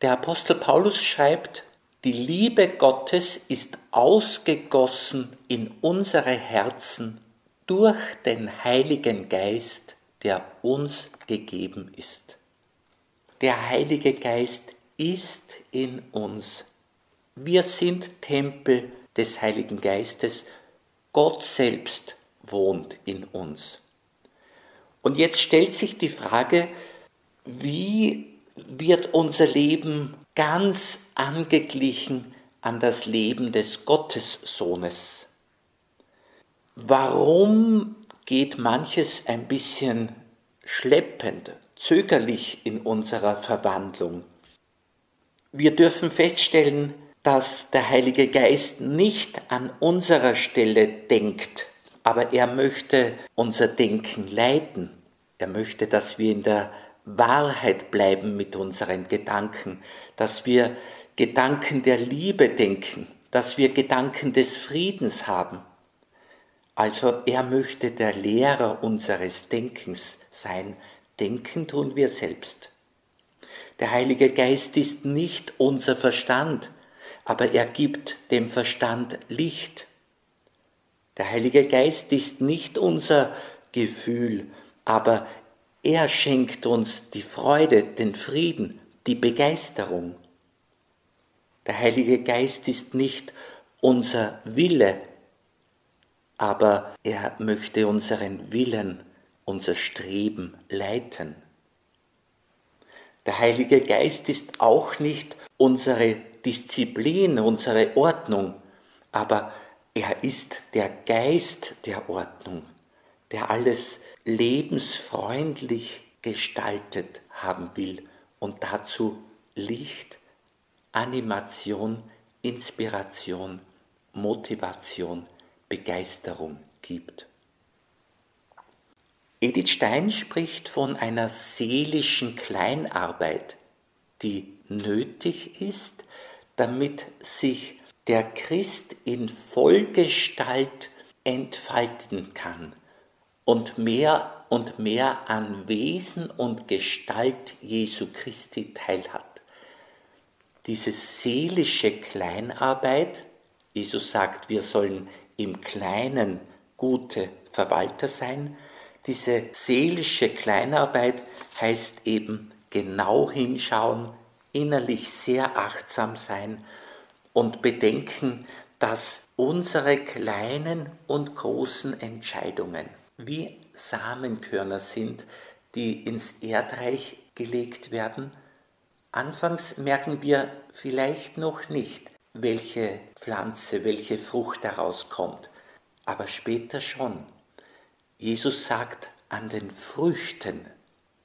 Der Apostel Paulus schreibt, die Liebe Gottes ist ausgegossen in unsere Herzen durch den Heiligen Geist, der uns gegeben ist. Der Heilige Geist ist in uns. Wir sind Tempel des Heiligen Geistes. Gott selbst wohnt in uns. Und jetzt stellt sich die Frage, wie wird unser Leben ganz angeglichen an das Leben des Gottessohnes? Warum geht manches ein bisschen schleppend, zögerlich in unserer Verwandlung? Wir dürfen feststellen, dass der Heilige Geist nicht an unserer Stelle denkt, aber er möchte unser Denken leiten. Er möchte, dass wir in der Wahrheit bleiben mit unseren Gedanken, dass wir Gedanken der Liebe denken, dass wir Gedanken des Friedens haben. Also er möchte der Lehrer unseres Denkens sein. Denken tun wir selbst. Der Heilige Geist ist nicht unser Verstand, aber er gibt dem Verstand Licht. Der Heilige Geist ist nicht unser Gefühl, aber er schenkt uns die Freude, den Frieden, die Begeisterung. Der Heilige Geist ist nicht unser Wille, aber er möchte unseren Willen, unser Streben leiten. Der Heilige Geist ist auch nicht unsere Disziplin, unsere Ordnung, aber er ist der Geist der Ordnung, der alles lebensfreundlich gestaltet haben will und dazu Licht, Animation, Inspiration, Motivation, Begeisterung gibt. Edith Stein spricht von einer seelischen Kleinarbeit, die nötig ist, damit sich der Christ in Vollgestalt entfalten kann und mehr und mehr an Wesen und Gestalt Jesu Christi teilhat. Diese seelische Kleinarbeit, Jesus sagt, wir sollen im Kleinen gute Verwalter sein, diese seelische Kleinarbeit heißt eben genau hinschauen, innerlich sehr achtsam sein und bedenken, dass unsere kleinen und großen Entscheidungen wie Samenkörner sind, die ins Erdreich gelegt werden. Anfangs merken wir vielleicht noch nicht, welche Pflanze, welche Frucht daraus kommt, aber später schon. Jesus sagt, an den Früchten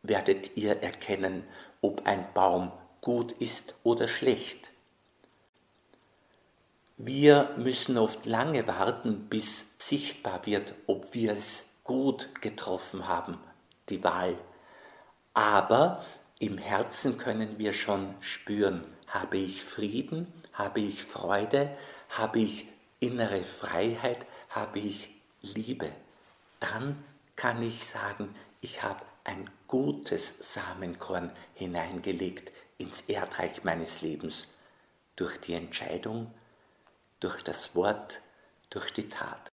werdet ihr erkennen, ob ein Baum gut ist oder schlecht. Wir müssen oft lange warten, bis sichtbar wird, ob wir es gut getroffen haben, die Wahl. Aber im Herzen können wir schon spüren, habe ich Frieden, habe ich Freude, habe ich innere Freiheit, habe ich Liebe dann kann ich sagen, ich habe ein gutes Samenkorn hineingelegt ins Erdreich meines Lebens durch die Entscheidung, durch das Wort, durch die Tat.